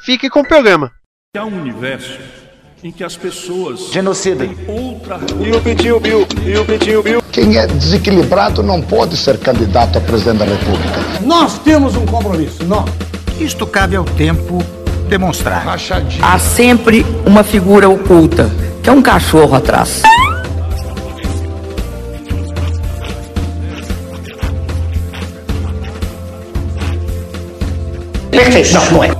fique com o programa. Há um universo em que as pessoas Genocida. outra E o Pitinho Bill? E o Pitinho Bill? Quem é desequilibrado não pode ser candidato a presidente da República. Nós temos um compromisso, nós. Isto cabe ao tempo demonstrar. Rachadinho. Há sempre uma figura oculta, que é um cachorro atrás. Perfeição, não é?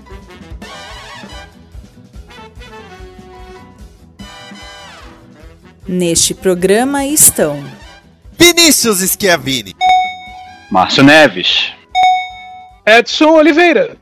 Neste programa estão Vinícius Schiavini. Márcio Neves. Edson Oliveira.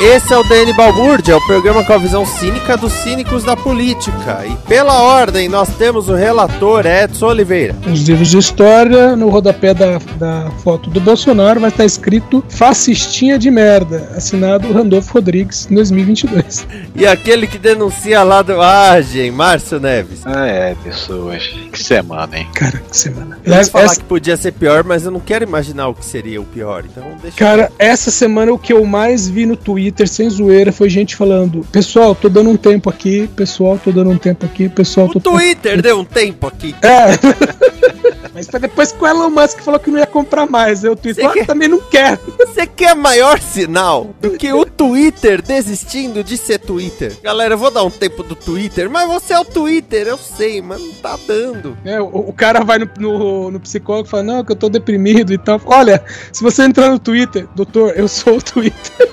Esse é o DN Balbúrdia, o programa com a visão cínica dos cínicos da política. E pela ordem, nós temos o relator Edson Oliveira. Os livros de história, no rodapé da, da foto do Bolsonaro, vai estar escrito Fascistinha de merda, assinado Randolfo Rodrigues, 2022. E aquele que denuncia a ladroagem, Márcio Neves. Ah, é, pessoas. Que semana, hein? Cara, que semana. Eu ia falar Essa- que podia ser pior, mas eu não quero imaginar o que seria o pior. Então deixa Cara, essa semana o que eu mais vi no Twitter, sem zoeira, foi gente falando: Pessoal, tô dando um tempo aqui, pessoal, tô dando um tempo aqui, pessoal, O tô. Twitter deu um tempo aqui. É. Mas foi depois que o Elon Musk falou que não ia comprar mais. Eu Twitter Você ah, quer- também não quero. Você quer maior sinal do que o Twitter desistindo de ser Twitter? Galera, eu vou dar um tempo do Twitter, mas você é o Twitter, eu sei, mas não tá dando. É, o, o cara vai no, no, no psicólogo e fala: Não, que eu tô deprimido e tal. Olha, se você entrar no Twitter, doutor, eu sou o Twitter.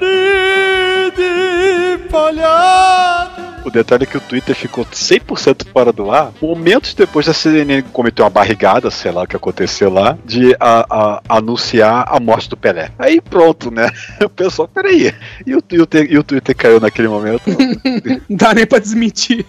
Ridi Palya O detalhe é que o Twitter ficou 100% fora do ar momentos depois da CNN cometer uma barrigada, sei lá o que aconteceu lá, de a- a- anunciar a morte do Pelé. Aí pronto, né? O pessoal, peraí. E o, Twitter, e o Twitter caiu naquele momento? Não dá nem pra desmentir.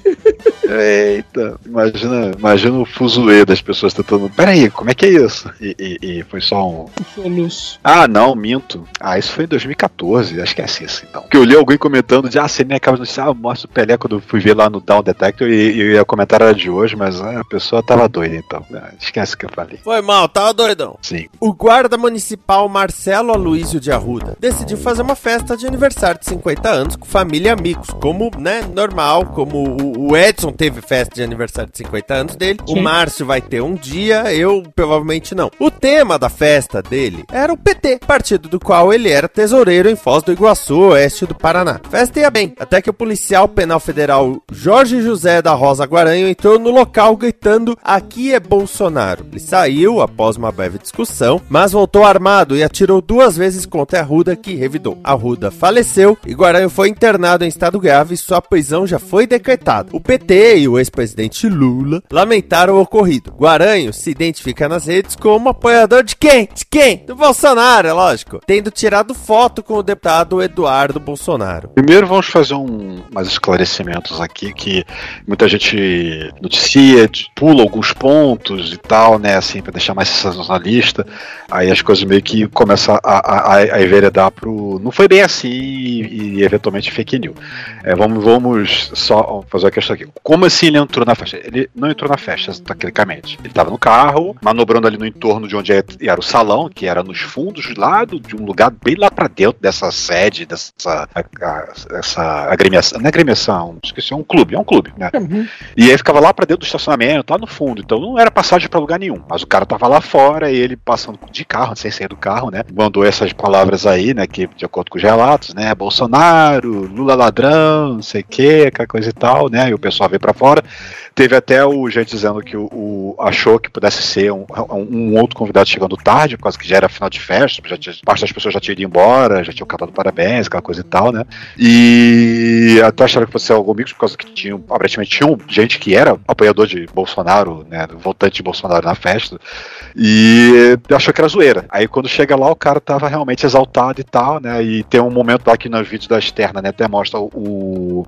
Eita, imagina, imagina o fuzuê das pessoas tentando. Peraí, como é que é isso? E, e- e foi só um. Um soluço. Ah, não, minto. Ah, isso foi em 2014, acho que é assim, assim, então. Que eu li alguém comentando de, ah, você nem acaba de anunciar a morte do Pelé quando fui ver lá no Down Detector e, e o comentário era de hoje, mas ah, a pessoa tava doida, então. Ah, esquece o que eu falei. Foi mal, tava doidão. Sim. O guarda municipal Marcelo Aloysio de Arruda decidiu fazer uma festa de aniversário de 50 anos com família e amigos, como, né, normal, como o- o Edson teve festa de aniversário de 50 anos dele, o Sim. Márcio vai ter um dia, eu provavelmente não. O tema da festa dele era o PT, partido do qual ele era tesoureiro em Foz do Iguaçu, oeste do Paraná. A festa ia bem, até que o policial penal federal Jorge José da Rosa Guaranho entrou no local gritando: Aqui é Bolsonaro. Ele saiu após uma breve discussão, mas voltou armado e atirou duas vezes contra Arruda, que revidou. Arruda faleceu e Guaranho foi internado em estado grave e sua prisão já foi decretada. O PT e o ex-presidente Lula lamentaram o ocorrido. Guaranho se identifica nas redes como apoiador de quem? De quem? Do Bolsonaro, é lógico. Tendo tirado foto com o deputado Eduardo Bolsonaro. Primeiro vamos fazer um, mais esclarecimentos aqui, que muita gente noticia, pula alguns pontos e tal, né, assim, pra deixar mais sensacionalista, aí as coisas meio que começam a, a, a, enveredar pro... Não foi bem assim e, e, eventualmente fake news. É, vamos, vamos só fazer a questão aqui. Como assim ele entrou na festa? Ele não entrou na festa, tecnicamente. Ele estava no carro, manobrando ali no entorno de onde era o salão, que era nos fundos lá do- de um lugar bem lá pra dentro dessa sede, dessa essa agremiação, não é agremiação, um, esqueci, um clube, é um clube, né? Uhum. E aí ficava lá pra dentro do estacionamento, lá no fundo. Então não era passagem pra lugar nenhum. Mas o cara tava lá fora e ele passando de carro, sem sair do carro, né? Mandou essas palavras aí, né? Que de acordo com os relatos, né? Bolsonaro, Lula ladrão, não sei o que, aquela coisa e tal, né? E o pessoal veio pra fora. Teve até o gente dizendo que o, o achou que pudesse ser um, um, outro convidado chegando tarde, por causa que já era final de festa, já tinha, parte das pessoas já tinham ido embora, já tinham cantado parabéns, aquela coisa e tal, né? E até acharam que fosse algo mix, por causa que tinham, aparentemente tinham gente que era apoiador de Bolsonaro, né? Votante de Bolsonaro na festa. E achou que era zoeira. Aí quando chega lá, o cara tava realmente exaltado e tal, né? E tem um momento lá que nos vídeos da externa, né? Até mostra o,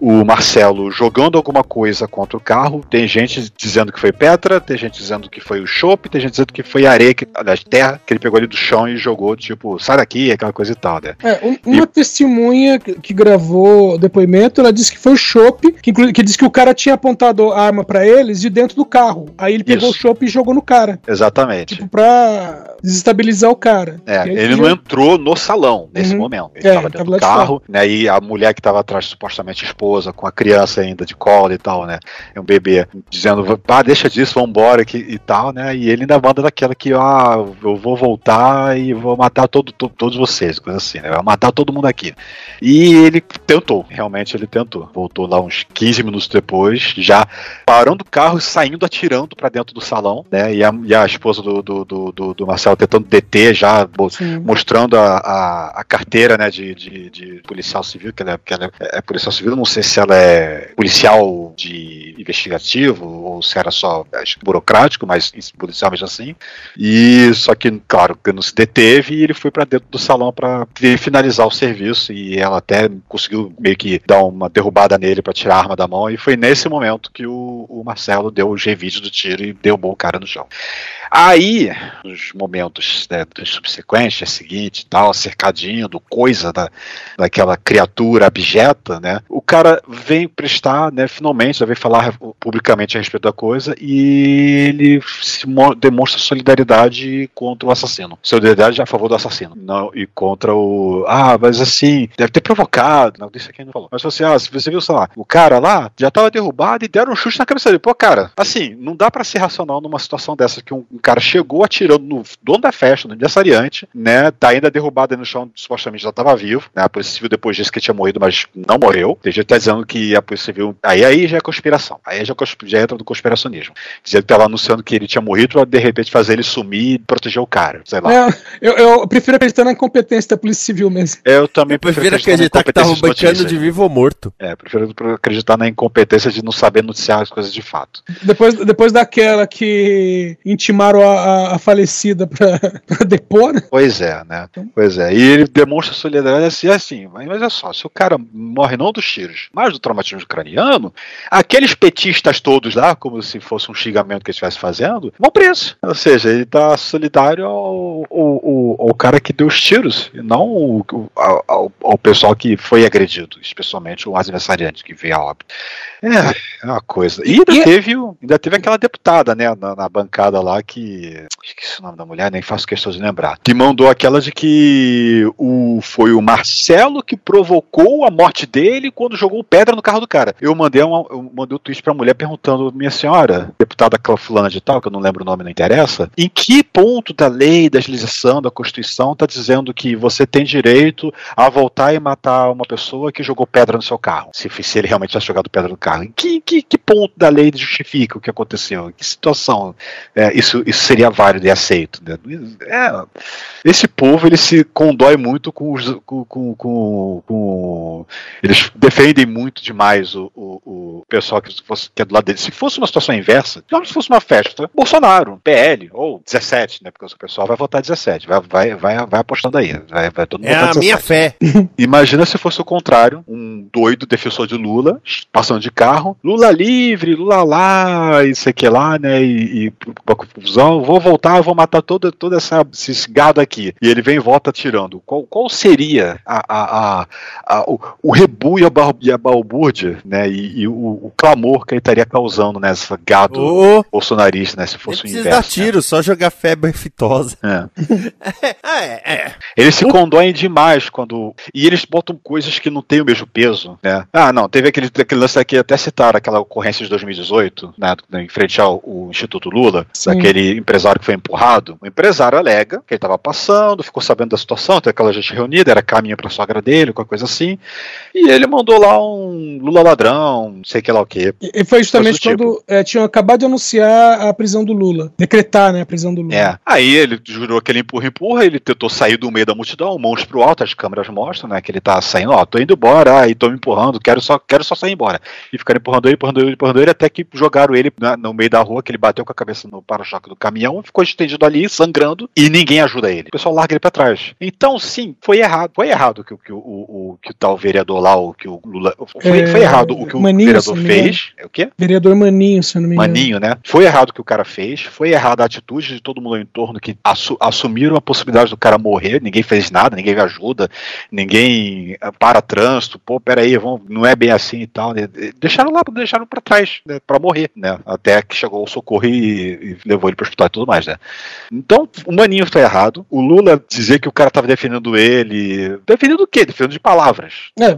o Marcelo jogando alguma coisa contra o carro. Tem gente dizendo que foi pedra, tem gente dizendo que foi o chope, tem gente dizendo que foi areia, que, aliás, terra, que ele pegou ali do chão e jogou, tipo, sai daqui, aquela coisa e tal, né? É, um, uma e... testemunha que gravou depoimento, ela disse que foi o chope, que, que disse que o cara tinha apontado a arma para eles de dentro do carro. Aí ele pegou Isso. o chope e jogou no cara. Exatamente. Tipo, pra desestabilizar o cara. É, ele não entrou no salão nesse uhum. momento. Ele é, tava dentro do carro, de né? E a mulher que tava atrás, supostamente esposa, com a criança ainda de colo e tal, né? É um bebê, dizendo, pá, deixa disso, vambora que, e tal, né? E ele ainda manda daquela que, ah, eu vou voltar e vou matar todo, to, todos vocês, coisa assim, né? Vai matar todo mundo aqui. E ele tentou, realmente ele tentou. Voltou lá uns 15 minutos depois, já parando o carro e saindo atirando para dentro do salão, né? E a, e a esposa do, do, do, do Marcelo tentando deter, já Sim. mostrando a, a, a, carteira, né, de, de, de, policial civil, que ela, é, que ela é, é policial civil, não sei se ela é policial de investigativo ou se era só acho, burocrático, mas policial mesmo assim. E só que, claro, que não se deteve e ele foi para dentro do salão para finalizar o serviço e ela até conseguiu meio que dar uma derrubada nele para tirar a arma da mão e foi nesse momento que o, o Marcelo deu o G-vídeo do tiro e derrubou o cara no chão. Aí, nos momentos né, subsequentes, seguinte tal, cercadinho do coisa da, daquela criatura abjeta, né? O cara vem prestar, né? Finalmente, já vem falar publicamente a respeito da coisa e ele demonstra solidariedade contra o assassino. Solidariedade a favor do assassino. Não, e contra o. Ah, mas assim, deve ter provocado. Não, isso aqui não falou. Mas você, ah, você viu, sei lá, o cara lá já tava derrubado e deram um chute na cabeça dele. Pô, cara, assim, não dá para ser racional numa situação dessa que um, um cara chegou atirando no dono da festa, no aniversariante, né? Tá ainda derrubado no chão, supostamente já estava vivo. Né, a Polícia Civil depois disse que tinha morrido, mas não morreu. Tem gente tá dizendo que a Polícia Civil. Aí, aí já é conspiração. Aí já, já entra do conspiracionismo. Dizendo que tava anunciando que ele tinha morrido pra de repente fazer ele sumir e proteger o cara. Sei lá. É, eu, eu, prefiro acreditar na incompetência da Polícia Civil mesmo. Eu também eu prefiro acreditar, acreditar que tava bancando de vivo ou morto. É, prefiro acreditar na incompetência de não saber noticiar as coisas de fato. Depois, depois daquela que intimaram a, a, falecida pra, pra depor, né? Pois é, né? Pois é. E ele demonstra solidariedade assim, assim, mas olha só, se o cara morre não dos tiros, mas do traumatismo craniano, aqueles petistas todos lá, como se fosse um xingamento que ele estivesse fazendo, vão preso. Ou seja, ele tá solidário ao, ao, ao, ao cara que deu os tiros, e não ao, ao, ao, pessoal que foi agredido, especialmente o adversariante que veio a óbito. É, é uma coisa. E ainda, e... É- teve, ainda teve aquela deputada, né, na, na bancada lá que. Esqueci o nome da mulher, nem faço questão de lembrar. Que mandou aquela de que o, foi o Marcelo que provocou a morte dele quando jogou pedra no carro do cara. Eu mandei, uma, eu mandei um tweet pra mulher perguntando, minha senhora, deputada fulana de tal, que eu não lembro o nome, não interessa, em que ponto da lei, da legislação, da Constituição tá dizendo que você tem direito a voltar e matar uma pessoa que jogou pedra no seu carro? Se, se ele realmente tivesse jogado pedra no carro. Em que, que, que ponto da lei justifica o que aconteceu? Em que situação é, isso, isso seria válido e aceito? Né? É, esse povo ele se condói muito com os. Com, com, com, com eles defendem muito demais o, o, o pessoal que, fosse, que é do lado deles. Se fosse uma situação inversa, se fosse uma festa, Bolsonaro, PL, ou 17, né? Porque o pessoal vai votar 17, vai, vai, vai, vai apostando aí. Vai, vai todo mundo é a 17. minha fé. Imagina se fosse o contrário, um doido defensor de Lula, passando de carro, Lula livre, Lula lá, isso aqui lá, né? E, e uma confusão, vou voltar, vou matar todo, todo essa, esse gado aqui. E ele vem e volta tirando. Qual, qual seria a, a, a, a o, o rebu e a, e a balbúrdia, né? E, e o, o, clamor que ele estaria causando nessa gado oh, bolsonarista, né? Se fosse o inverso. dar né? tiro, né? só jogar febre fitosa. É. é, é. Eles se condóem demais quando. E eles botam coisas que não têm o mesmo peso né? Ah, não, teve aquele, aquele lance aqui, até citar aquela ocorrência de 2018, né, em frente ao Instituto Lula, Sim. daquele empresário que foi empurrado. O empresário alega que ele estava passando, ficou sabendo da situação, tem aquela gente reunida, era caminho pra sogra dele, qualquer coisa assim, e ele mandou lá um Lula ladrão, não sei que lá o quê. E e foi justamente quando é, tinham acabado de anunciar a prisão do Lula. Decretar, né, a prisão do Lula. É. Aí ele jurou aquele empurra-empurra, ele tentou sair do meio da multidão, mãos pro alto, as câmeras mostram, né? Que ele tá saindo, ó, tô indo embora, aí tô me empurrando, quero só, quero só sair embora. E ficaram empurrando ele, empurrando ele, empurrando ele, até que jogaram ele na- no meio da rua, que ele bateu com a cabeça no para-choque do caminhão, ficou estendido ali, sangrando, e ninguém ajuda ele. O pessoal larga ele pra trás. Então, sim, foi errado. Foi errado que, o- que o, o, o- que o tal vereador lá, o que o Lula. Foi, É, foi errado o que o Maninho, vereador fez. É o quê? Vereador Maninho, se eu não me engano. Maninho, né? Foi errado o que o cara fez, foi errada a atitude de todo mundo ao entorno que assu- assumiram a possibilidade do cara morrer, ninguém fez nada, ninguém ajuda, ninguém ah, para trânsito, pô, peraí, vamos, não é bem assim e tal, né? Deixaram lá, deixaram pra trás, né, pra morrer, né? Até que chegou o socorro e, e levou ele pro hospital e tudo mais, né? Então, o Maninho foi errado, o Lula dizer que o cara tava defendendo ele, defendendo o quê? Defendendo de palavras. É,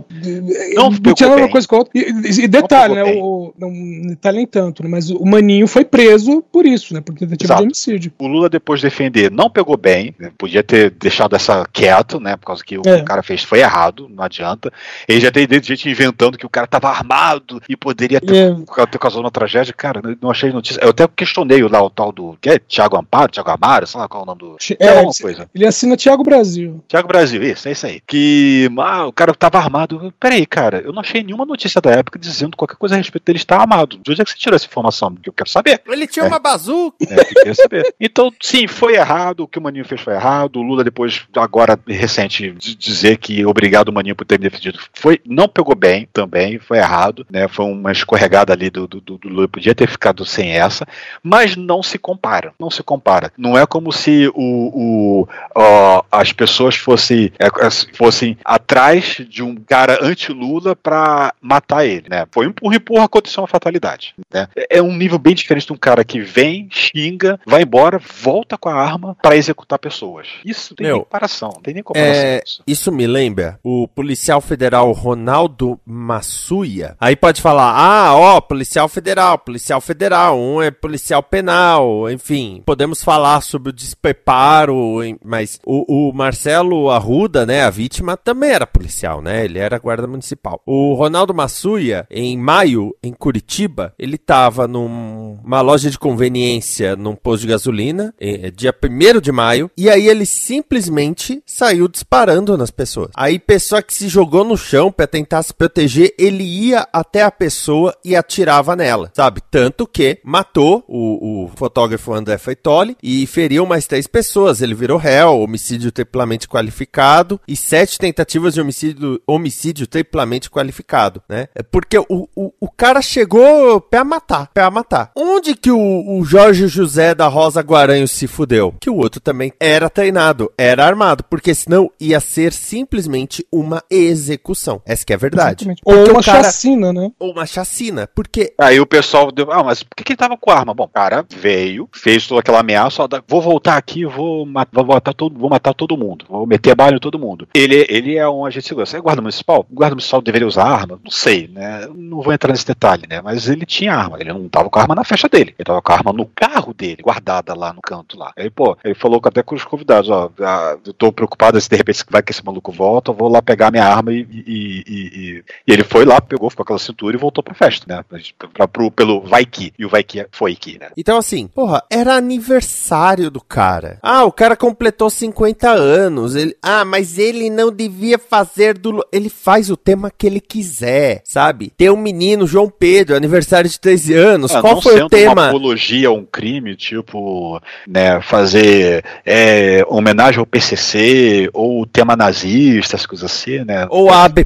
Não tinha uma coisa com a outra. E, e- detalhe, né? O, não detalhe nem tanto, né? Mas o Maninho foi preso por isso, né? Por tentativa Exato. de homicídio. O Lula, depois de defender, não pegou bem, né? podia ter deixado essa quieto, né? Por causa que o que É. o cara fez foi errado, não adianta. Ele já tem gente inventando que o cara tava armado e poderia ter, É. ter causado uma tragédia. Cara, eu não achei notícia. Eu até questionei lá o tal do. Que é? Thiago Amparo, Thiago Amaro, sei lá qual é o nome do. É, É, alguma ele- coisa. Ele assina Thiago Brasil. Thiago Brasil, isso, é isso aí. Que ah, o cara tava armado. Peraí, cara, eu não achei nenhuma notícia da época dizendo qualquer coisa a respeito dele estar armado. De onde é que você tirou essa informação? Que eu quero saber. Ele tinha É. uma bazuca. É, eu queria saber. Então, sim, foi errado. O que o Maninho fez foi errado. O Lula, depois, agora recente, de dizer que obrigado, Maninho, por ter me defendido. Foi, não pegou bem também, foi errado. Né? Foi uma escorregada ali do, do, do Lula. Podia ter ficado sem essa. Mas não se compara. Não se compara. Não é como se o, o, ó, as pessoas fossem, é, fossem atrás de um cara anti-Lula pra matar ele. Né? Foi um empurra-empurra, aconteceu uma fatalidade. Né? É um nível bem diferente de um cara que vem, xinga, vai embora, volta com a arma pra executar pessoas. Isso tem Meu, nem comparação, não tem nem comparação. É, isso me lembra o policial federal Ronaldo Massuia. Aí pode falar, ah, ó, policial federal, policial federal, um é policial penal, enfim, podemos falar sobre o despreparo, mas o, o Marcelo Arruda, né, a vítima, também era policial, né, ele era guarda municipal. O Ronaldo Massuia, em maio, em Curitiba, ele tava numa loja de conveniência num posto de gasolina, eh, dia 1 de maio, e aí ele simplesmente saiu disparando nas pessoas. Aí, pessoa que se jogou no chão pra tentar se proteger, ele ia até a pessoa e atirava nela, sabe? Tanto que matou o, o fotógrafo André Feitoli e feriu mais três pessoas. Ele virou réu, homicídio triplamente qualificado e sete tentativas de homicídio, homicídio triplamente qualificado, né? É porque o, o, o cara chegou pra matar, pra matar. Onde que o, o Jorge José da Rosa Guaranho se fudeu? Que o outro também era treinado, era armado, porque senão ia ser simplesmente uma execução. Essa que é a verdade. Exatamente. Ou uma cara- chacina, né? Ou uma chacina, porque Aí o pessoal deu, ah, mas por que, que ele tava com arma? Bom, o cara veio, fez toda aquela ameaça, ó, vou voltar aqui, vou, ma- vou, matar todo, vou matar todo mundo, vou meter bala em todo mundo. Ele, ele é um agente de segurança. É guarda municipal? O guarda municipal deveria usar arma? Não sei, né? Não vou entrar nesse detalhe, né? Mas ele tinha arma, ele não tava com a arma na festa dele, ele tava com a arma no carro dele, guardada lá no canto lá. Aí, pô, ele falou até com os convidados, ó, ah, eu tô preocupado se de repente vai que esse maluco volta, eu vou lá pegar minha arma e, e, e- e- e ele foi lá, pegou, ficou com aquela cintura e voltou pra festa, né? Pra, pro, pelo vai que, e o vai que foi que, né? Então, assim, porra, era aniversário do cara. Ah, o cara completou 50 anos. Ele... Ah, mas ele não devia fazer do. Ele faz o tema que ele quiser, sabe? Tem um menino, João Pedro, aniversário de 13 anos. Ah, Qual foi o tema? Uma apologia a um crime, tipo, né, fazer é, homenagem ao PCC ou o tema nazista, essas coisas assim, né? Ou a AB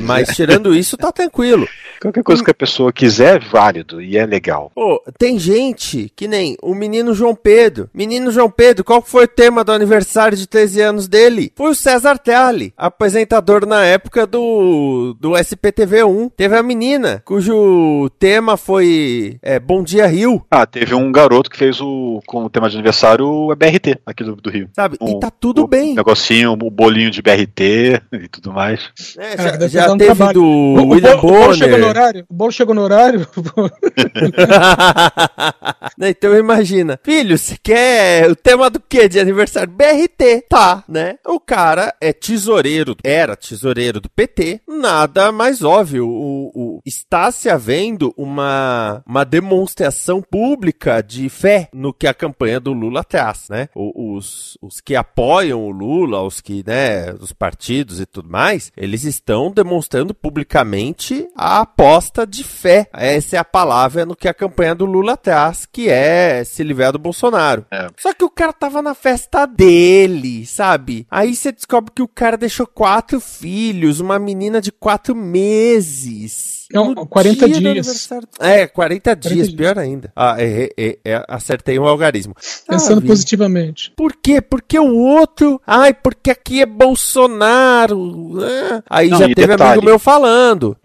Pessoa mas tirando isso, tá tranquilo. Qualquer coisa que a pessoa quiser é válido e é legal. Pô, tem gente que nem o menino João Pedro. Menino João Pedro, qual foi o tema do aniversário de 13 anos dele? Foi o César Telli, apresentador na época do, do SPTV1. Teve a menina, cujo tema foi é, Bom Dia Rio, Ah, teve um garoto que fez o com o tema de aniversário o BRT aqui do, do Rio. sabe? Um- e tá tudo o bem. negocinho, o bolinho de BRT e tudo mais. Cara, já deve, já lá no teve trabalho. do O- o William bolo- o bolo chegou no Bonner. horário? O bolo chegou no horário? Né, então imagina, filho, você quer o tema do que de aniversário? BRT, tá, né? O cara é tesoureiro, era tesoureiro do PT, nada mais óbvio. O, o- está se havendo uma, uma demonstração pública de fé no que a campanha do Lula traz, né? O- os, os que apoiam o Lula, os que, né, os partidos e tudo mais, eles estão demonstrando publicamente a aposta de fé. Essa é a palavra no que a campanha do Lula traz, que é se livrar do Bolsonaro. Só que o cara tava na festa dele, sabe? Aí você descobre que o cara deixou quatro filhos, uma menina de quatro meses. Não, No 40 dia dias. É, 40 dias, dias. pior ainda. Ah, errei, errei, é, acertei um algarismo. Pensando Sabe? positivamente. Por quê? Porque o outro. Ai, porque aqui é Bolsonaro. Ah, Aí Não, já teve detalhe. Amigo meu falando.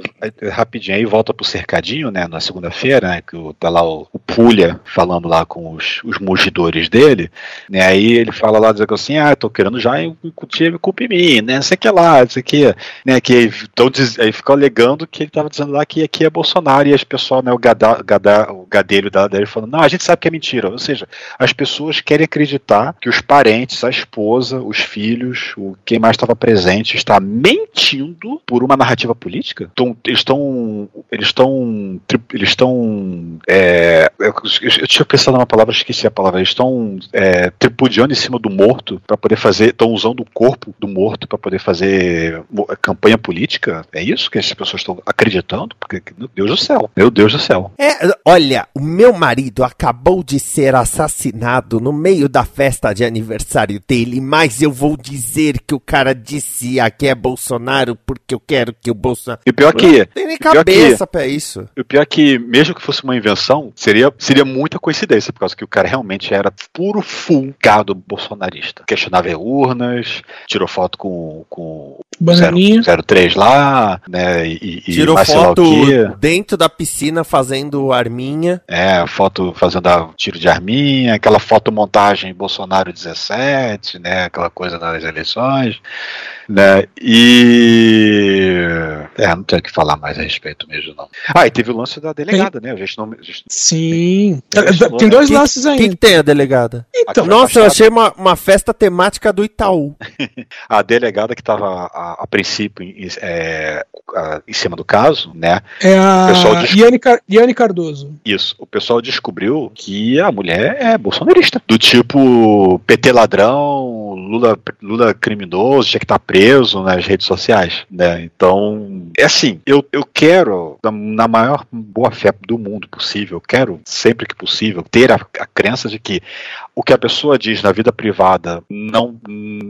Rapidinho aí volta pro cercadinho, né? Na segunda-feira, né? Que tá lá o, o Pulha falando lá com os, os mugidores dele, né? Aí ele fala lá, dizendo assim, ah, tô querendo já incutir culpa em mim, né? Não sei o que lá, não sei o que, né? Que tão, diz- aí ficou alegando que ele tava dizendo lá que aqui é Bolsonaro e as pessoas, né? O, gada, gada, o gadelho da- dele falando, não, a gente sabe que é mentira. Ou seja, as pessoas querem acreditar que os parentes, a esposa, os filhos, o quem mais estava presente está mentindo por uma narrativa política. Tão- eles estão, eles estão, eles estão, é, eu, eu tinha pensado numa palavra, esqueci a palavra. Eles estão é, tripudiando em cima do morto para poder fazer, estão usando o corpo do morto para poder fazer campanha política. É isso que as pessoas estão acreditando? Porque meu Deus do céu, meu Deus do céu. É, olha, o meu marido acabou de ser assassinado no meio da festa de aniversário dele, mas eu vou dizer que o cara disse aqui é Bolsonaro porque eu que o Bolsonaro. E pior que, Não tem nem e pior cabeça que- pra isso. E o pior é que, mesmo que fosse uma invenção, seria, seria muita coincidência, por causa que o cara realmente era puro full gado bolsonarista. Questionava urnas, tirou foto com, com Bananinha. 03 lá, né? E, e Tirou foto dentro da piscina fazendo arminha. É, foto fazendo a- tiro de arminha, aquela fotomontagem Bolsonaro 17, né? Aquela coisa nas eleições, né? E. É, não tenho o que falar mais a respeito mesmo, não. Ah, e teve o lance da delegada, né? A gente não. A gente Sim. mencionou, Tem né? dois Quem- lances Quem ainda. que tem a delegada? Então, Nossa, eu achei uma, uma festa temática do Itaú. a delegada que estava a, a princípio em, é, a- em cima do caso, né? É a diz- Iane, Car- Iane Cardoso. Isso, o pessoal descobriu que a mulher é bolsonarista. Do tipo PT ladrão, Lula, Lula criminoso, tinha que estar preso nas redes sociais, né? Então, é assim, eu, eu quero, na, na maior boa fé do mundo possível, eu quero, sempre que possível, ter a, a crença de que o que a pessoa diz na vida privada, não,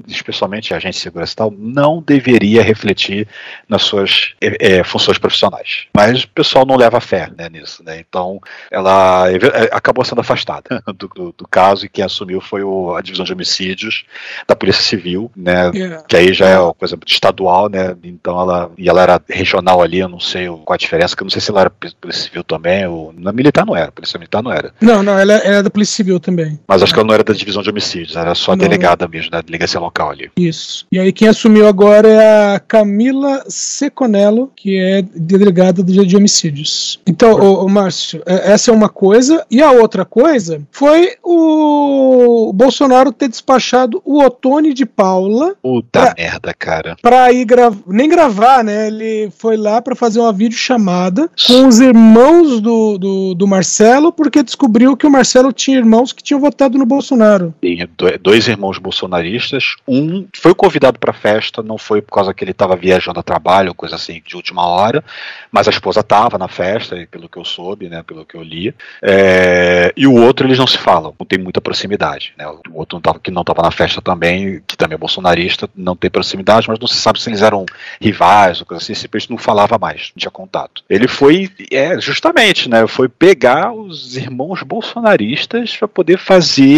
especialmente a agente de segurança e tal, não deveria refletir nas suas é, é, funções profissionais. Mas o pessoal não leva fé né, nisso, né? Então ela é, acabou sendo afastada do, do- do caso e quem assumiu foi o- a divisão de homicídios da Polícia Civil, né? Yeah. Que aí já é uma coisa estadual, né? Então ela e ela era regional ali, eu não sei qual a diferença, que eu não sei se ela era Polícia Civil também, ou na militar não era, Polícia Militar não era. Não, não, ela, ela é da Polícia Civil também. Mas acho que ela não era da divisão de homicídios, era só Não. delegada mesmo, da delegacia local ali. Isso. E aí quem assumiu agora é a Camila Seconello, que é delegada de, de homicídios. Então, ô, ô, Márcio, é- essa é uma coisa. E a outra coisa foi o Bolsonaro ter despachado o Otone de Paula Puta merda, cara. para ir gravar, nem gravar, né? Ele foi lá para fazer uma videochamada com os irmãos do, do, do Marcelo, porque descobriu que o Marcelo tinha irmãos que tinham votado no Bolsonaro. Tem do- dois irmãos bolsonaristas. Um foi convidado pra festa, não foi por causa que ele estava viajando a trabalho, coisa assim, de última hora, mas a esposa estava na festa, pelo que eu soube, né, pelo que eu li. É, e o outro eles não se falam, não tem muita proximidade. Né? O outro que não estava na festa também, que também é bolsonarista, não tem proximidade, mas não se sabe se eles eram rivais ou coisa assim, simplesmente não falava mais, não tinha contato. Ele foi, é, justamente, né, foi pegar os irmãos bolsonaristas para poder fazer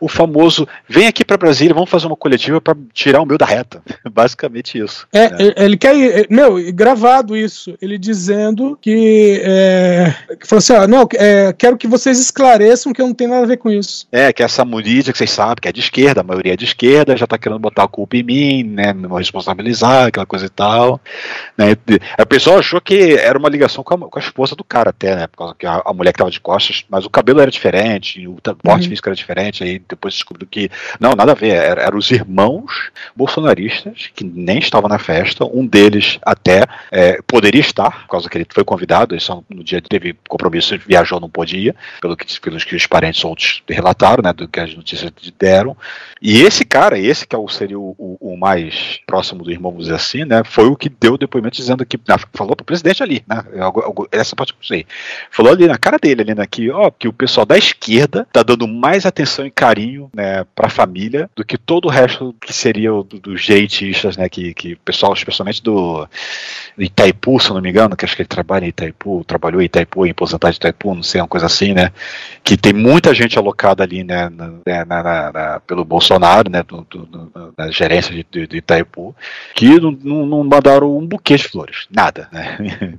o famoso vem aqui para Brasília, vamos fazer uma coletiva para tirar o meu da reta. Basicamente isso. É, né? ele- quer ir, meu, gravado isso, ele dizendo que, é, que falou assim, ó, não, é, quero que vocês esclareçam que eu não tenho nada a ver com isso. É, que essa política que vocês sabem, que é de esquerda, a maioria é de de esquerda, já tá querendo botar a culpa em mim, né? Me responsabilizar, aquela coisa e tal. Né? A pessoa achou que era uma ligação com a, com a esposa do cara, até, né? Por causa que a, a mulher que tava de costas, mas o cabelo era diferente, o porte uhum. físico era diferente, aí depois descobriu que. Não, nada a ver, eram era os irmãos bolsonaristas que nem estavam na festa, um deles até é, poderia estar, por causa que ele foi convidado, ele só no dia teve compromisso, viajou, não podia, pelo que, pelos que os parentes outros relataram, né? Do que as notícias deram. E esse cara, esse que é seria o, o, o mais próximo do irmão, vamos dizer assim, né? Foi o que deu o depoimento dizendo que. Falou pro presidente ali, né? Essa parte eu sei. Falou ali na cara dele, ali, né? Que, ó, que o pessoal da esquerda tá dando mais e carinho, né, pra família do que todo o resto que seria o, dos né? Que, que o pessoal, especialmente do Itaipu, se não me engano, que acho que ele trabalha em Itaipu, trabalhou em Itaipu, em aposentado de Itaipu, não sei, uma coisa assim, né? Que tem muita gente alocada ali, né? Na, né, na, na, pelo Bolsonaro, né? Do, do, na gerência de, de, Itaipu, que não, não, mandaram um buquê de flores, nada, né?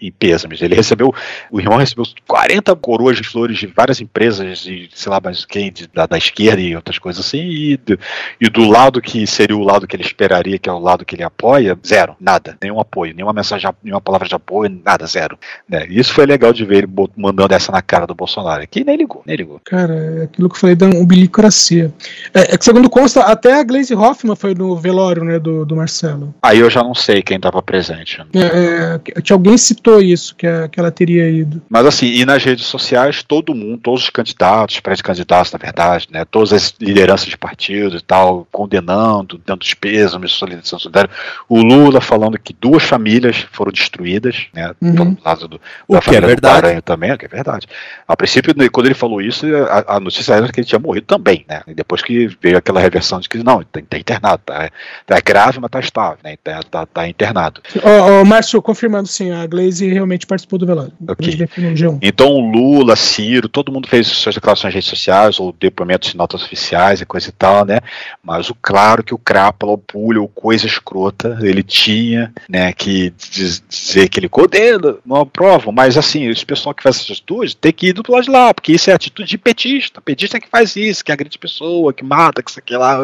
em, pêsames. Ele recebeu, o irmão recebeu 40 coroas de flores de várias empresas, de sei lá mais quem, de, da, da, esquerda e outras coisas assim, e, e do lado que seria o lado que ele esperaria, que é o lado que ele apoia, zero, nada, nenhum apoio, nenhuma mensagem, nenhuma palavra de apoio, nada, zero. Né? Isso foi legal de ver ele mandando essa na cara do Bolsonaro, que nem ligou, nem ligou. Cara, é aquilo que eu falei da umbilicracia. É, é que segundo consta, até a Glaze Hoffman foi no velório, né, do, do Marcelo. Aí eu já não sei quem estava presente. É, é, que alguém citou isso, que, que ela teria ido. Mas assim, e nas redes sociais, todo mundo, todos os candidatos, pré-candidatos, na verdade, né, todas as lideranças de partido e tal, condenando, dando os pêsames, solidarização solidária. O Lula falando que duas famílias foram destruídas, né, uhum. do lado do, da o que é verdade. também, o que é verdade. A princípio, quando ele falou isso, a, a notícia era que ele tinha morrido também, né, e depois que veio aquela reversão de que não, está tá internado, tá, tá grave, mas tá estável, né, tá, tá, tá internado. Ô, oh, Márcio, confirmando sim, a Glaze realmente participou do velório. Okay. Então o Lula, Ciro, todo mundo fez suas declarações nas redes sociais, ou depoimentos de notas oficiais e coisa e tal, né, mas o claro que o Crápula, o Pulha, ou coisa escrota, ele tinha, né, que dizer que ele condena, não aprova, mas assim, esse pessoal que faz essas atitudes tem que ir do lado de lá, porque isso é atitude de petista, petista é que faz isso, que agride pessoa, que mata, que isso aqui lá.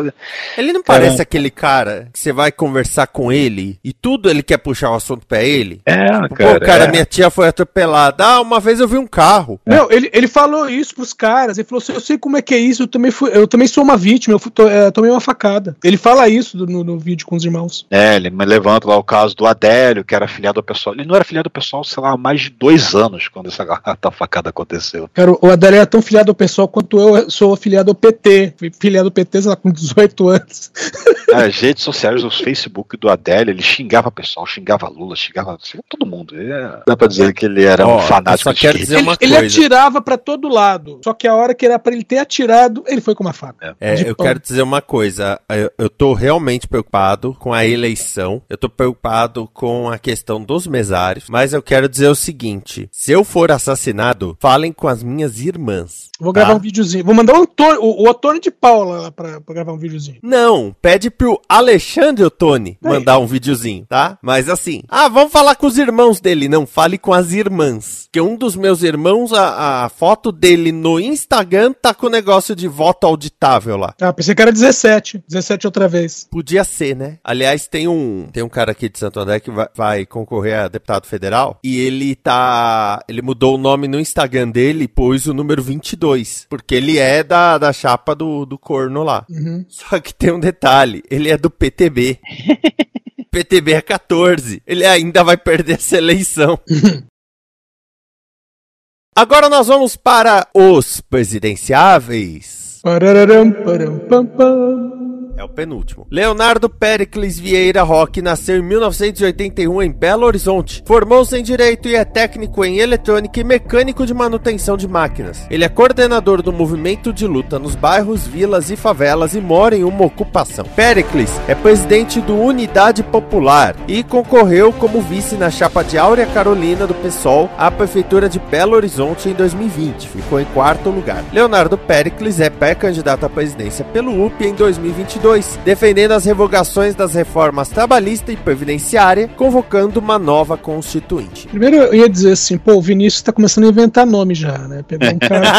Ele não parece é. aquele cara que você vai conversar com ele e tudo ele quer puxar o assunto pra ele? É, tipo, cara. Pô, cara, é. minha tia foi atropelada. Ah, uma vez eu vi um carro. Não, ele, ele falou isso pros caras. Ele falou assim: eu sei como é que é isso, eu também, fui, eu também sou uma vítima, eu fui, to, é, tomei uma facada. Ele fala isso no, no, vídeo com os irmãos. É, ele me levanta lá o caso do Adélio, que era afiliado ao pessoal. Ele não era afiliado ao pessoal, sei lá, há mais de dois anos quando essa facada aconteceu. Cara, o Adélio era tão filiado ao pessoal quanto eu sou afiliado ao PT. Fui filiado ao PT, sei lá, com 18 anos. As redes sociais, os Facebook do Adélio, ele xingava o pessoal, xingava Lula, xingava todo mundo. Ele, dá pra dizer que ele era oh, um fanático de dizer ele, ele atirava para todo lado. Só que a hora que era para ele ter atirado, ele foi com uma faca. É, é eu pão. quero dizer uma coisa. Eu, eu tô realmente preocupado com a eleição. Eu tô preocupado com a questão dos mesários. Mas eu quero dizer o seguinte: se eu for assassinado, falem com as minhas irmãs. Vou gravar tá? um videozinho. Vou mandar o Antônio, o, o Antônio de Paula lá pra, pra, gravar um videozinho. Não, pede pro Alexandre Ottoni mandar um videozinho, tá? Mas assim, ah, vamos falar com os irmãos dele. Não, fale com as irmãs. Que um dos meus irmãos, a, a foto dele no Instagram tá com o negócio de voto auditável lá. Ah, pensei que era 17. 17 outra vez. Podia ser, né? Aliás, tem um, tem um cara aqui de Santo André que vai, vai concorrer a deputado federal e ele tá. Ele mudou o nome no Instagram dele e pôs o número 22 2, porque ele é da, da chapa do, do corno lá. Uhum. Só que tem um detalhe, ele é do PTB. PTB é 14. Ele ainda vai perder essa eleição. Agora nós vamos para os presidenciáveis. Pararam, param, pam, pam. É o penúltimo. Leonardo Pericles Vieira Roque nasceu em 1981 em Belo Horizonte. Formou-se em Direito e é técnico em Eletrônica e mecânico de manutenção de máquinas. Ele é coordenador do movimento de luta nos bairros, vilas e favelas e mora em uma ocupação. Pericles é presidente do Unidade Popular e concorreu como vice na chapa de Áurea Carolina do PSOL à Prefeitura de Belo Horizonte em 2020. Ficou em quarto lugar. Leonardo Pericles é pré-candidato à presidência pelo UP em 2022 2022, defendendo as revogações das reformas trabalhista e previdenciária, convocando uma nova constituinte. Primeiro eu ia dizer assim, pô, o Vinícius tá começando a inventar nome já, né? Pegou um cara.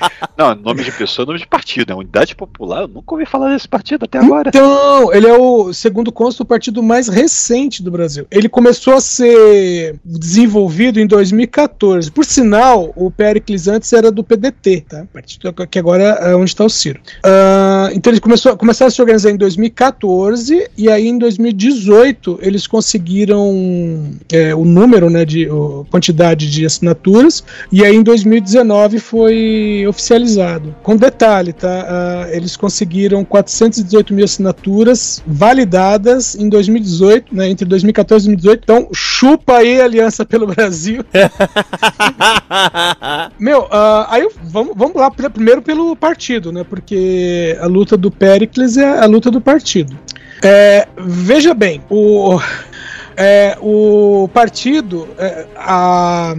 Não, nome de pessoa é nome de partido, é Unidade Popular. Eu nunca ouvi falar desse partido até agora. Então, ele é o, segundo consta, o partido mais recente do Brasil. Ele começou a ser desenvolvido em 2014. Por sinal, o Pericles antes era do PDT, tá? Partido que agora é onde está o Ciro. Uh, então eles começou, começaram a se organizar em 2014 e aí em 2018 eles conseguiram é, o número, né, de o, quantidade de assinaturas e aí em 2019 foi oficializado. Com detalhe, tá? Uh, eles conseguiram 418 mil assinaturas validadas em 2018, né, entre 2014 e 2018. Então chupa aí a Aliança pelo Brasil. Meu, uh, aí vamos, vamos lá primeiro pelo partido, né? Porque a luta do Pericles é a luta do partido. É, veja bem, o, é, o partido, é, a,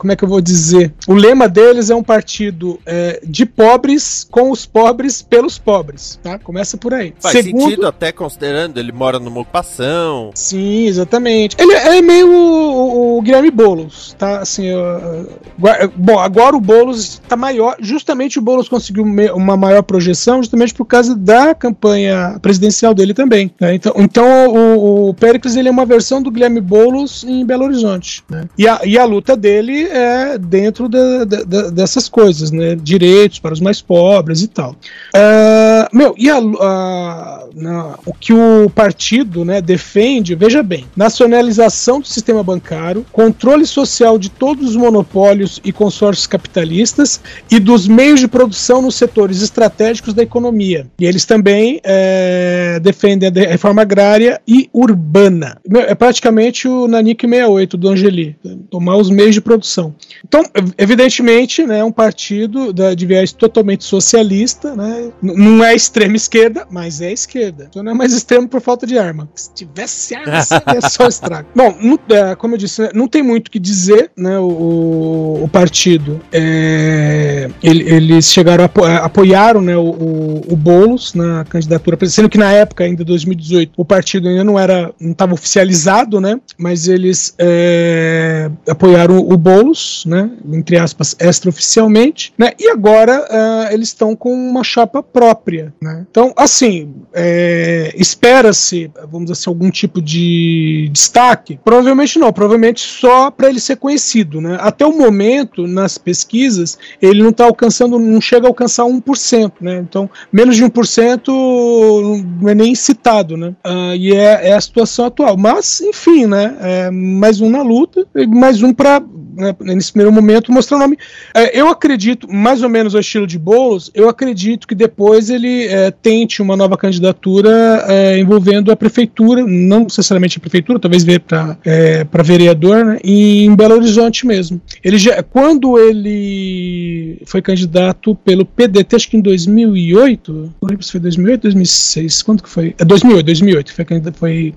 como é que eu vou dizer? O lema deles é um partido é, de pobres com os pobres pelos pobres, tá? Começa por aí. Faz Segundo, sentido até considerando ele mora numa ocupação. Sim, exatamente. Ele é meio o, o Guilherme Boulos, tá? Assim, uh, bom, agora o Boulos está maior, justamente o Boulos conseguiu uma maior projeção justamente por causa da campanha presidencial dele também. Né? Então, então o, o Péricles ele é uma versão do Guilherme Boulos em Belo Horizonte. Né? E, a, e a luta dele é dentro dessas coisas, né? Direitos para os mais pobres e tal. Uh, meu, e a, a, na, o que o partido né, defende, veja bem, nacionalização do sistema bancário, controle social de todos os monopólios e consórcios capitalistas e dos meios de produção nos setores estratégicos da economia. E eles também é, defendem a reforma agrária e urbana. É praticamente o Nanik 68 do Angeli, tomar os meios de produção então, evidentemente, né, um partido de viés totalmente socialista, né, não é extrema esquerda, mas é esquerda. Então não é mais extremo por falta de arma. Se tivesse arma, seria só estrago. Bom, não, é, como eu disse, não tem muito o que dizer, né, o, o partido, é, eles chegaram a apo, apoiaram né, o, o, o Boulos na candidatura, sendo que na época, ainda 2018, o partido ainda não era, não estava oficializado, né, mas eles é, apoiaram o Boulos né, entre aspas, extraoficialmente, né, e agora uh, eles estão com uma chapa própria. Né. Então, assim, é, espera-se, vamos dizer assim, algum tipo de destaque? Provavelmente não, provavelmente só para ele ser conhecido. Né. Até o momento, nas pesquisas, ele não está alcançando, não chega a alcançar 1%, né, então menos de 1% não é nem citado, né, uh, e é, é, a situação atual. Mas, enfim, né, é mais um na luta, mais um para né, nesse primeiro momento, mostrar o nome. É, eu acredito, mais ou menos ao estilo de Boulos, eu acredito que depois ele é, tente uma nova candidatura é, envolvendo a prefeitura, não necessariamente a prefeitura, talvez ver para é, vereador, né, em Belo Horizonte mesmo. Ele já, quando ele foi candidato pelo PDT, acho que em 2008, não lembro se foi 2008 2006, quando que foi? É 2008, 2008, foi, foi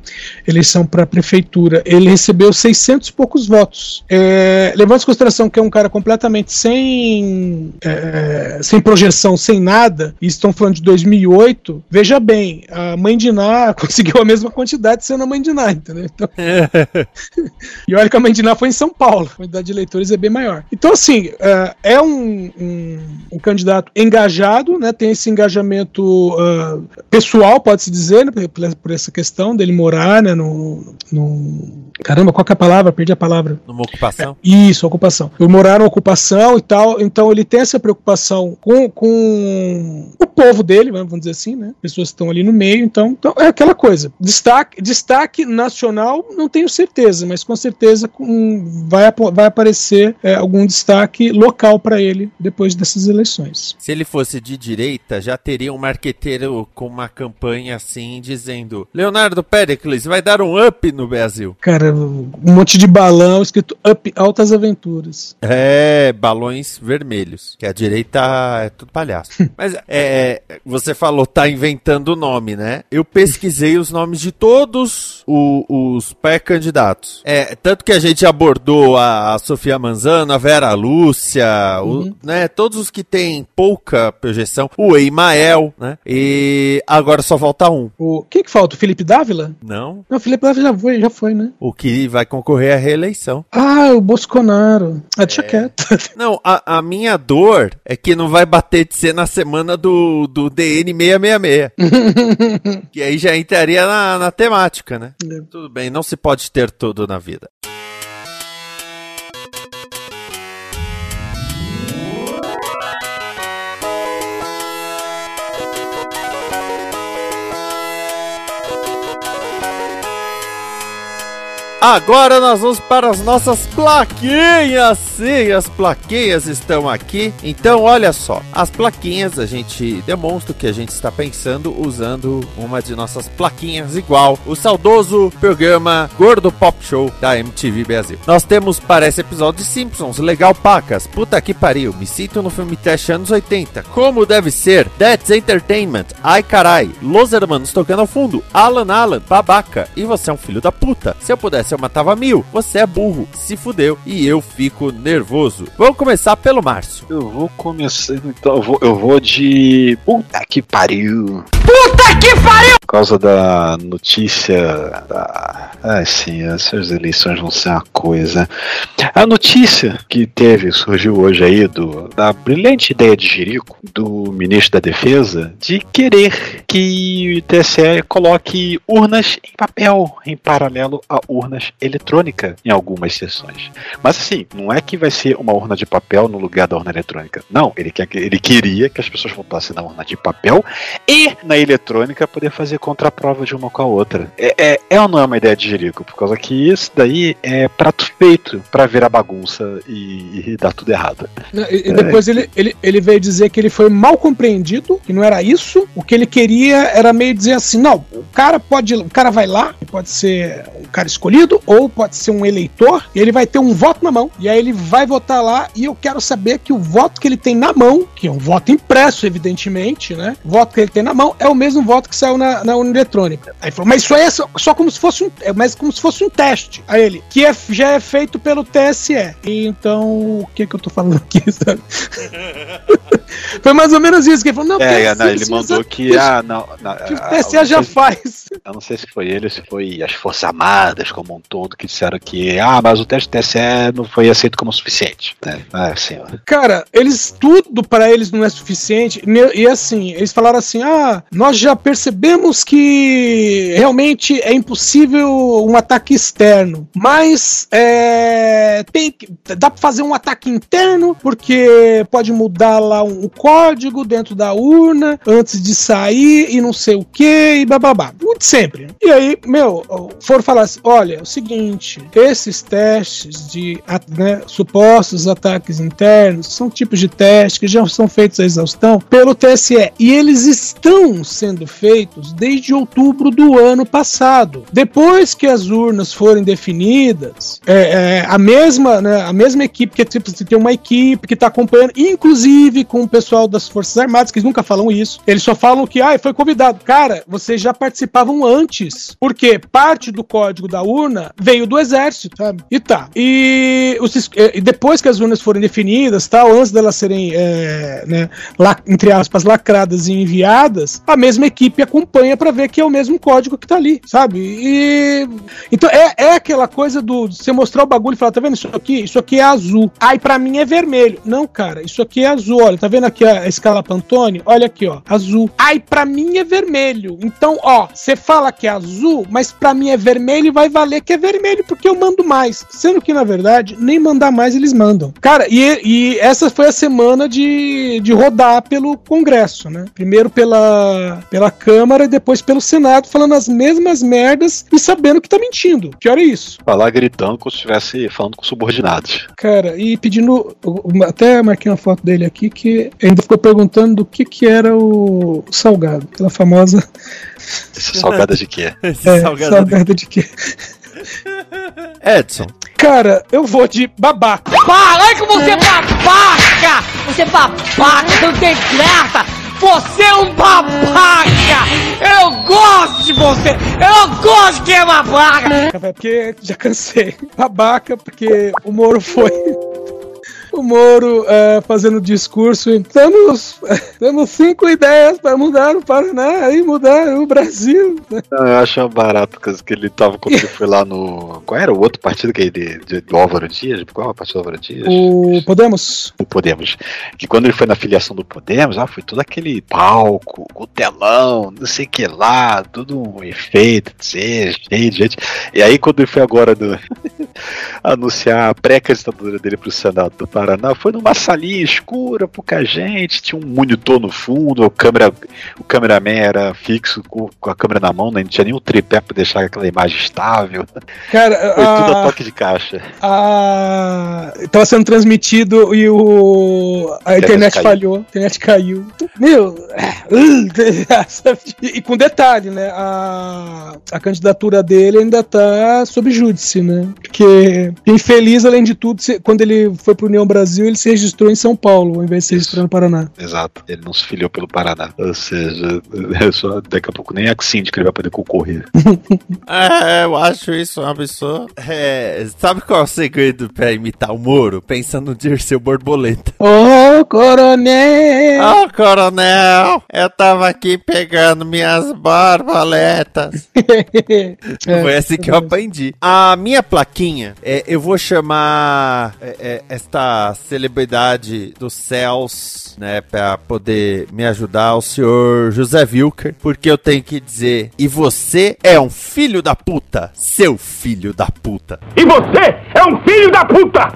eleição para prefeitura. Ele recebeu 600 e poucos votos. É, levando em consideração que é um cara completamente sem, é, sem projeção, sem nada, e estão falando de 2008, veja bem, a mãe de Ná conseguiu a mesma quantidade sendo a mãe de Ná, entendeu? Então, e olha que a mãe de Ná foi em São Paulo, a quantidade de eleitores é bem maior. Então, assim, é, é um, um, um, candidato engajado, né, tem esse engajamento uh, pessoal, pode-se dizer, né, por, por, essa questão dele morar né, no, no. Caramba, qual que é a palavra? Perdi a palavra. Numa ocupação? É, isso, ocupação. Por morar na ocupação e tal, então ele tem essa preocupação com, com o povo dele, vamos dizer assim, né? Pessoas que estão ali no meio, então, então é aquela coisa. Destaque, destaque nacional, não tenho certeza, mas com certeza com, vai, vai aparecer é, algum destaque local para ele depois dessas eleições. Se ele fosse de direita, já teria um marqueteiro com uma campanha assim, dizendo: Leonardo Pericles vai dar um up no Brasil. Cara, um monte de balão escrito Up Altas Aventuras aventuras. É, balões vermelhos. Que a direita é tudo palhaço. Mas é, você falou, tá inventando o nome, né? Eu pesquisei os nomes de todos o, os pré-candidatos. É, tanto que a gente abordou a, a Sofia Manzano, a Vera Lúcia, uhum. o, né? Todos os que têm pouca projeção. O Eimael, né? E agora só falta um. O quem que falta? O Felipe Dávila? Não. Não, o Felipe Dávila já foi, já foi, né? O que vai concorrer à reeleição. Ah, o Bosco Bolsonaro. Ah, deixa quieto. Não, a, a minha dor é que não vai bater de ser na semana do, do DN 666. que aí já entraria na, na temática, né? Tudo bem, não se pode ter tudo na vida. Agora nós vamos para as nossas plaquinhas. Sim, as plaquinhas estão aqui. Então, olha só, as plaquinhas a gente demonstra o que a gente está pensando usando uma de nossas plaquinhas igual o saudoso programa Gordo Pop Show da MTV Brasil. Nós temos para esse episódio de Simpsons, legal pacas, puta que pariu, me sinto no filme Trash anos 80, como deve ser, That's Entertainment, ai carai, Los Hermanos tocando ao fundo, Alan Alan, babaca, e você é um filho da puta. Se eu pudesse eu matava mil. Você é burro, se fudeu e eu fico nervoso. Vamos começar pelo Márcio. Eu vou começar. Então, eu vou, eu vou de. Puta que pariu! Puta que pariu! Causa da notícia da. Ah, sim, essas eleições vão ser uma coisa. A notícia que teve, surgiu hoje aí, do, da brilhante ideia de Jerico, do ministro da Defesa, de querer que o TSE coloque urnas em papel, em paralelo a urnas eletrônica em algumas sessões. Mas assim, não é que vai ser uma urna de papel no lugar da urna eletrônica. Não, ele, quer, ele queria que as pessoas votassem na urna de papel e na eletrônica poder fazer contraprova de uma com a outra. É, é, é ou não é uma ideia de Jerico? Por causa que isso daí é prato feito para ver a bagunça e, e dar tudo errado. E, e depois é. ele, ele, ele veio dizer que ele foi mal compreendido, que não era isso. O que ele queria era meio dizer assim: não, o cara pode. O cara vai lá, pode ser um cara escolhido, ou pode ser um eleitor, e ele vai ter um voto na mão. E aí ele vai votar lá, e eu quero saber que o voto que ele tem na mão, que é um voto impresso, evidentemente, né? O voto que ele tem na mão é o mesmo voto que saiu na, na urna eletrônica. Aí falou, mas isso aí é só, só, como se fosse um. É mais como se fosse um teste. Aí ele, que é, já é feito pelo TSE. E então, o que que eu tô falando aqui, sabe? Foi mais ou menos isso que ele falou. Não, é, não, ele mandou que. Ah, não, não, que o TSE já faz. Eu não sei se foi ele ou se foi as Forças Armadas como um todo que disseram que, ah, mas o teste do TSE não foi aceito como suficiente. Né? É, assim, Cara, eles, tudo para eles não é suficiente. E assim, eles falaram assim: ah, nós já percebemos que realmente é impossível um ataque externo, mas é, tem, dá para fazer um ataque interno, porque pode mudar lá um, um código dentro da urna antes de sair e não sei o que, e bababá. Muito sempre. E aí, meu, foram falar assim: olha, é o seguinte, esses testes de né, supostos ataques internos são tipos de testes que já são feitos à exaustão pelo TSE e eles estão sendo feitos desde outubro do ano passado. Depois que as urnas forem definidas, é, é, a mesma, né, a mesma equipe que é tipo, tem uma equipe que está acompanhando, inclusive com o pessoal das Forças Armadas, que eles nunca falam isso. Eles só falam que, ah, foi convidado. Cara, vocês já participavam antes, porque parte do código da urna veio do exército, sabe? E tá. E, os, e depois que as urnas forem definidas, tal, antes delas serem, é, né, entre aspas, lacradas e enviadas, a mesma equipe acompanha para ver que é o mesmo código que tá ali, sabe? E então é, é aquela coisa do você mostrar o bagulho e falar, tá vendo isso aqui? Isso aqui é azul. Aí para mim é vermelho. Não, cara, isso aqui é azul. Olha, tá vendo aqui a escala Pantone? Olha aqui, ó, azul. Aí para mim é vermelho. Então, ó, você fala que é azul, mas para mim é vermelho e vai valer que é vermelho porque eu mando mais. Sendo que na verdade nem mandar mais eles mandam. Cara, e, e essa foi a semana de, de rodar pelo Congresso, né? Primeiro pela pela Câmara e depois pelo Senado falando as mesmas merdas e sabendo que tá mentindo. Que hora é isso? Falar gritando como se estivesse falando com subordinados. Cara, e pedindo. Até marquei uma foto dele aqui que ainda ficou perguntando do que que era o salgado. Aquela famosa. salgada de quê? É, salgada, salgada de quê? Edson. Cara, eu vou de babaca. Para que você é babaca! Você é babaca, você não tem graça! Você é um babaca! Eu gosto de você! Eu gosto de quem é babaca! Porque já cansei. Babaca, porque o Moro foi. O Moro é, fazendo discurso. e Temos, temos cinco ideias para mudar o Paraná e mudar o Brasil. Não, eu acho barato que ele tava quando ele foi lá no. Qual era o outro partido que ele. de- do Álvaro Dias? Qual é o partido do Álvaro Dias? O Podemos? O Podemos. Que quando ele foi na filiação do Podemos, ah, foi todo aquele palco, o telão, não sei o que lá, tudo um efeito, cheio de gente. E aí, quando ele foi agora do- anunciar a pré-candidatura dele pro Senado do Paraná, foi numa salinha escura, pouca gente, tinha um monitor no fundo, a câmera, o cameraman era fixo com, com a câmera na mão, né, não tinha nenhum tripé pra deixar aquela imagem estável. Cara, Foi tudo a a, toque de caixa. a, tava sendo transmitido e o a internet falhou, a internet caiu. Meu, e com detalhe, né? A, a candidatura dele ainda tá sob júdice, né? Porque infeliz, além de tudo, quando ele foi pro União Brasil, ele se registrou em São Paulo, ao invés de se registrar no Paraná. Exato. Ele não se filiou pelo Paraná. Ou seja, é só, daqui a pouco nem a síndica ele vai poder concorrer. É, eu acho isso um absurdo. É, sabe qual é o segredo pra imitar o Moro? Pensa no Dirceu Borboleta. Ô, coronel! Ô, coronel, eu tava aqui pegando minhas borboletas. É, Foi assim que eu aprendi. A minha plaquinha, é, eu vou chamar é, celebridade dos céus, né, pra poder me ajudar, o senhor José Wilker, porque eu tenho que dizer, e você é um filho da puta, seu filho da puta. E você é um filho da puta!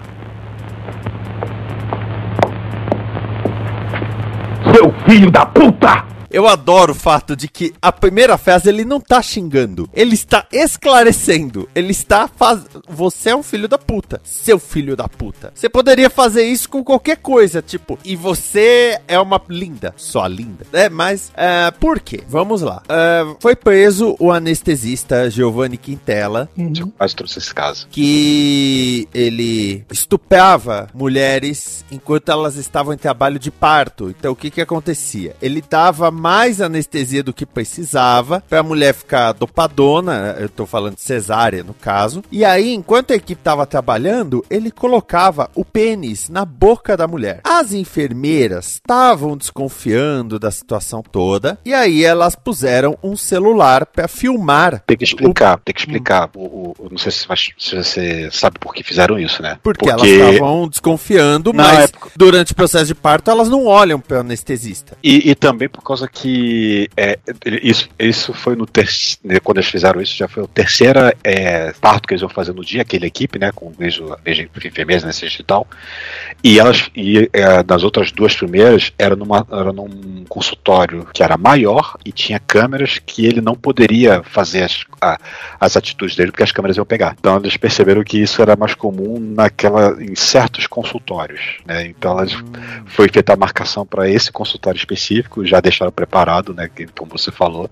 Seu filho da puta! Eu adoro o fato de que a primeira frase ele não tá xingando, ele está esclarecendo, ele está faz... Você é um filho da puta, seu filho da puta. Você poderia fazer isso com qualquer coisa, tipo, e você é uma linda, só linda, é, mas é, por quê? Vamos lá. É, foi preso o anestesista Giovanni Quintela, Uhum. Quase trouxe esse caso. que ele estuprava mulheres enquanto elas estavam em trabalho de parto. Então o que que acontecia? Ele dava mais anestesia do que precisava pra mulher ficar dopadona, eu tô falando de cesárea no caso. E aí, enquanto a equipe tava trabalhando, ele colocava o pênis na boca da mulher. As enfermeiras estavam desconfiando da situação toda e aí elas puseram um celular pra filmar Tem que explicar, tem que explicar. O, o- o- não sei se, vai- se você sabe por que fizeram isso, né? Porque, elas estavam desconfiando, Não, mas é durante o processo de parto elas não olham para o anestesista. E, e também por causa que é, isso, isso foi no terceiro. Quando eles fizeram isso, já foi o terceiro é, parto que eles iam fazer no dia, aquele equipe, né? Com desde o- desde enfermeiras, né, e tal. E elas, e é, das outras duas primeiras, era, numa, era num consultório que era maior e tinha câmeras que ele não poderia fazer as, a- as atitudes dele, porque as câmeras iam pegar. Então eles perceberam que isso era mais comum naquela, em certos consultórios. Né? Então elas foi feita a marcação para esse consultório específico, já deixaram preparado, né? que- Como você falou,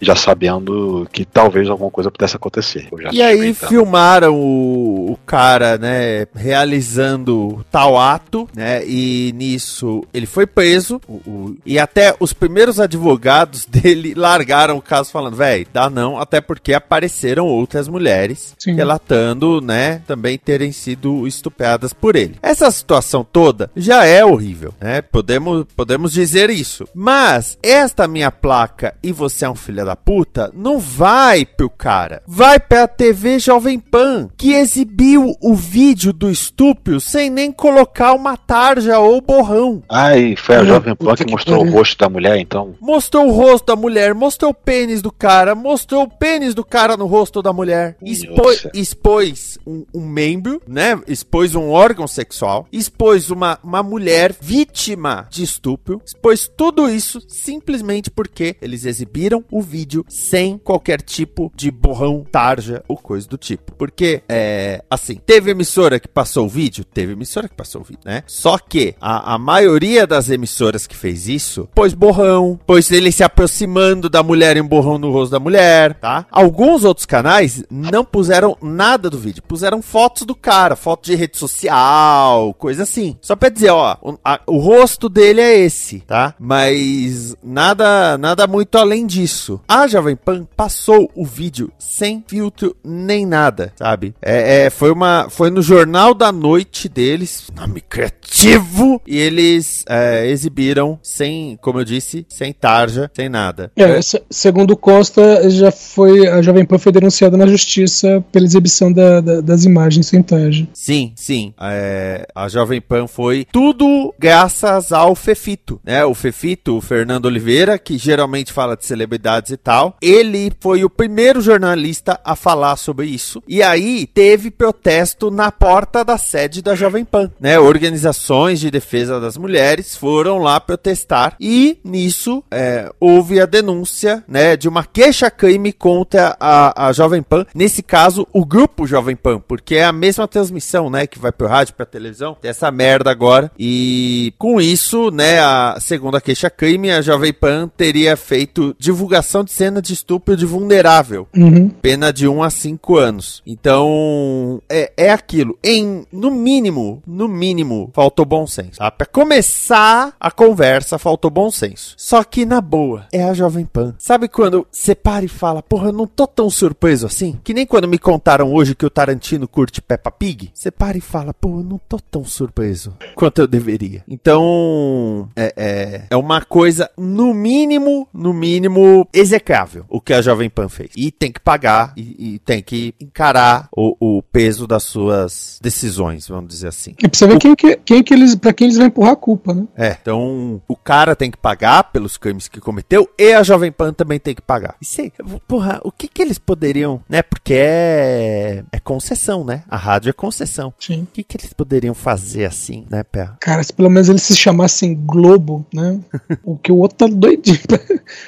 já sabendo que talvez alguma coisa pudesse acontecer. E aí filmaram o, o cara, né, realizando tal ato, né, e nisso ele foi preso, o- o- e até os primeiros advogados dele largaram o caso falando, véi, dá não, até porque apareceram outras mulheres Sim. relatando, né, também terem sido estupradas por ele. Essa situação toda já é horrível, né, podemos, podemos dizer isso. Mas esta minha placa e você é um filho da puta não vai pro cara, vai pra TV Jovem Pan, que exibiu o vídeo do estupro sem nem colocar uma tarja ou borrão. Ai, foi a Jovem Pan que que mostrou o rosto da mulher, então. Mostrou o rosto da mulher, mostrou o pênis do cara, mostrou o pênis do cara no rosto da mulher. Expôs, Nossa. expôs um, um membro, né? Expôs um órgão sexual, expôs uma, uma mulher vítima de estupro, expôs tudo isso simplesmente porque eles exibiram o vídeo sem qualquer tipo de borrão, tarja ou coisa do tipo. Porque, é, assim, teve emissora que passou o vídeo? Teve emissora que passou o vídeo, né? Só que a, a maioria das emissoras que fez isso pôs borrão, pôs ele se aproximando da mulher em borrão no rosto da mulher, tá? Alguns outros canais não puseram nada do vídeo, puseram fotos do cara, foto de rede social, coisa assim. Só pra dizer, ó, o, a- o rosto dele é esse, tá? Mas nada, nada muito além disso. A Jovem Pan passou o vídeo sem filtro nem nada, sabe? É, é, foi uma, foi no jornal da noite deles, nome criativo, e eles é, exibiram sem, como eu disse, sem tarja, sem nada. É, se- segundo Costa, já foi a Jovem Pan foi denunciada na justiça pela exibição da- da- das imagens sem tarja. Sim, sim. É, a Jovem Pan foi tudo graças ao Fefito, né? O Fefito, o Fernando Oliveira, que geralmente fala de celebridades e tal, ele foi o primeiro jornalista a falar sobre isso. E aí teve protesto na porta da sede da Jovem Pan, né? Organizações de defesa das mulheres foram lá protestar e nisso é, houve a denúncia, né, de uma queixa-crime contra a, a Jovem Pan. Nesse caso, o grupo Jovem Pan, porque é a mesma transmissão, né, que vai pro rádio, pra televisão, tem essa merda agora. E com isso, né, a segunda queixa-crime, a Jovem Pan teria feito divulgação de cena de estupro de vulnerável. Uhum. Pena de 1 a 5 anos. Então, é, é aquilo. Em, no mínimo, no mínimo, faltou bom senso. Tá? Pra começar a conversa, faltou bom senso. Só que, na boa, é a Jovem Pan. Sabe quando você para e fala, porra, eu não tô tão surpreso assim? Que nem quando me contaram hoje que o Tarantino curte Peppa Pig. Você para e fala, pô, eu não tô tão surpreso quanto eu deveria. Então, é, é, é uma coisa, no mínimo, no mínimo, execrável o que a Jovem Pan fez. E tem que pagar e, e tem que encarar o, o peso das suas decisões, vamos dizer assim. E pra você ver quem que, quem que eles, pra quem eles vão empurrar a culpa, né? É, então o cara tem que pagar pelos crimes que cometeu e a Jovem Pan também tem que pagar. E sei, porra, o que que eles poderiam, né? Porque é, é concessão, né? A rádio é concessão. Sim. O que que eles poderiam fazer assim, né, Pé? Cara, se pelo menos eles se chamassem Globo, né? o que o outro tá doidinho pra,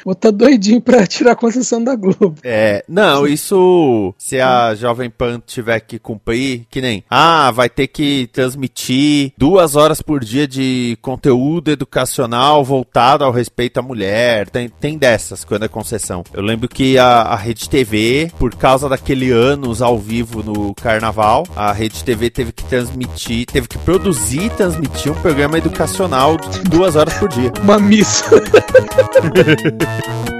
o outro tá doidinho pra tirar a concessão da Globo. É, não, isso se a Jovem Pan tiver que cumprir, que nem, ah, vai ter que transmitir duas horas por dia de conteúdo educacional voltado ao respeito à mulher, tem, tem dessas quando é concessão. Eu lembro que a, a Rede TV, por causa daquele anos ao vivo no carnaval, a Rede TV teve que transmitir, teve que produzir e transmitir um programa educacional duas horas por dia. Uma missa.